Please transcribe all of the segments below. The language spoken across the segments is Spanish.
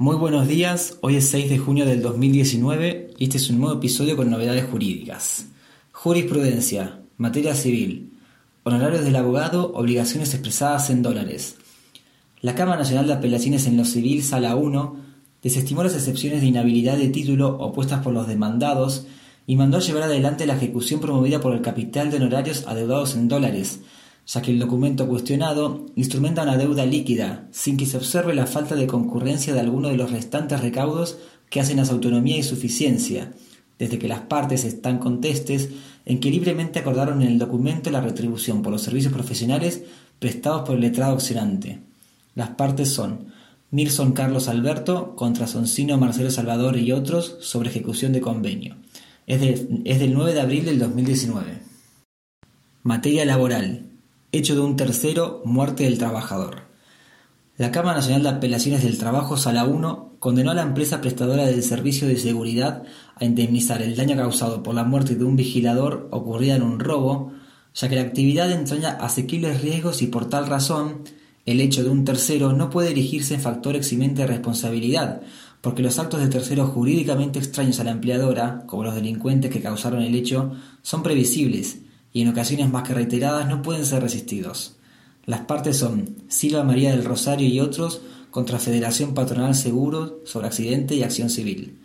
Muy buenos días, hoy es 6 de junio del 2019 y este es un nuevo episodio con novedades jurídicas. Jurisprudencia, materia civil, honorarios del abogado, obligaciones expresadas en dólares. La Cámara Nacional de Apelaciones en lo Civil, Sala 1, desestimó las excepciones de inhabilidad de título opuestas por los demandados y mandó llevar adelante la ejecución promovida por el capital de honorarios adeudados en dólares, ya que el documento cuestionado instrumenta una deuda líquida, sin que se observe la falta de concurrencia de alguno de los restantes recaudos que hacen a su autonomía y suficiencia, desde que las partes están contestes en que libremente acordaron en el documento la retribución por los servicios profesionales prestados por el letrado accionante. Las partes son Nilson Carlos Alberto contra Soncino Marcelo Salvador y otros sobre ejecución de convenio. Es, es del 9 de abril del 2019. Materia laboral. Hecho de un tercero, muerte del trabajador. La Cámara Nacional de Apelaciones del Trabajo, Sala 1, condenó a la empresa prestadora del servicio de seguridad a indemnizar el daño causado por la muerte de un vigilador ocurrida en un robo, ya que la actividad entraña asequibles riesgos y por tal razón el hecho de un tercero no puede erigirse en factor eximente de responsabilidad, porque los actos de terceros jurídicamente extraños a la empleadora, como los delincuentes que causaron el hecho, son previsibles y en ocasiones más que reiteradas no pueden ser resistidos. Las partes son Silva María del Rosario y otros contra Federación Patronal Seguro sobre Accidente y Acción Civil.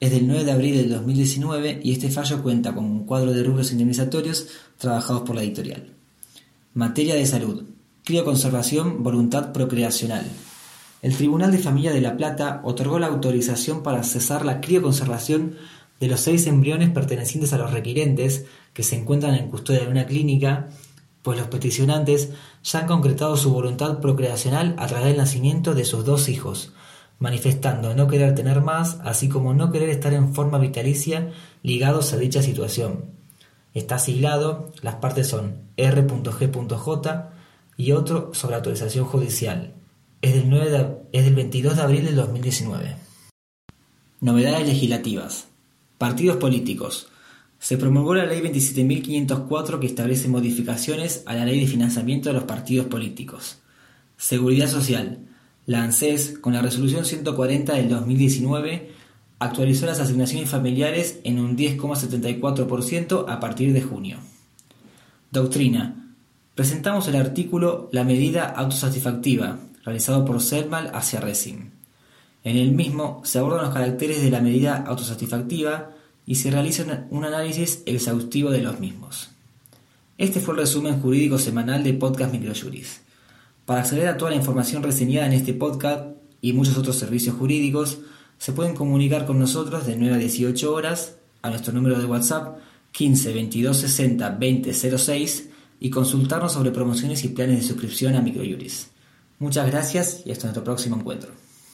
Es del 9 de abril del 2019 y este fallo cuenta con un cuadro de rubros indemnizatorios trabajados por la editorial. Materia de salud. Crioconservación, voluntad procreacional. El Tribunal de Familia de La Plata otorgó la autorización para cesar la crioconservación de los seis embriones pertenecientes a los requirentes que se encuentran en custodia de una clínica, pues los peticionantes ya han concretado su voluntad procreacional a través del nacimiento de sus dos hijos, manifestando no querer tener más, así como no querer estar en forma vitalicia ligados a dicha situación. Está siglado, las partes son R.G.J y otro sobre autorización judicial. Es del, 9 es del 22 de abril del 2019. Novedades legislativas. Partidos políticos. Se promulgó la Ley 27.504 que establece modificaciones a la Ley de Financiamiento de los Partidos Políticos. Seguridad Social. La ANSES, con la Resolución 140 del 2019, actualizó las asignaciones familiares en un 10,74% a partir de junio. Doctrina. Presentamos el artículo La medida autosatisfactiva, realizado por Selmal hacia Resim. En el mismo se abordan los caracteres de la medida autosatisfactiva y se realiza un análisis exhaustivo de los mismos. Este fue el resumen jurídico semanal de Podcast Microjuris. Para acceder a toda la información reseñada en este podcast y muchos otros servicios jurídicos, se pueden comunicar con nosotros de 9 a 18 horas a nuestro número de WhatsApp 15 22 60 20 06 y consultarnos sobre promociones y planes de suscripción a Microjuris. Muchas gracias y hasta nuestro próximo encuentro.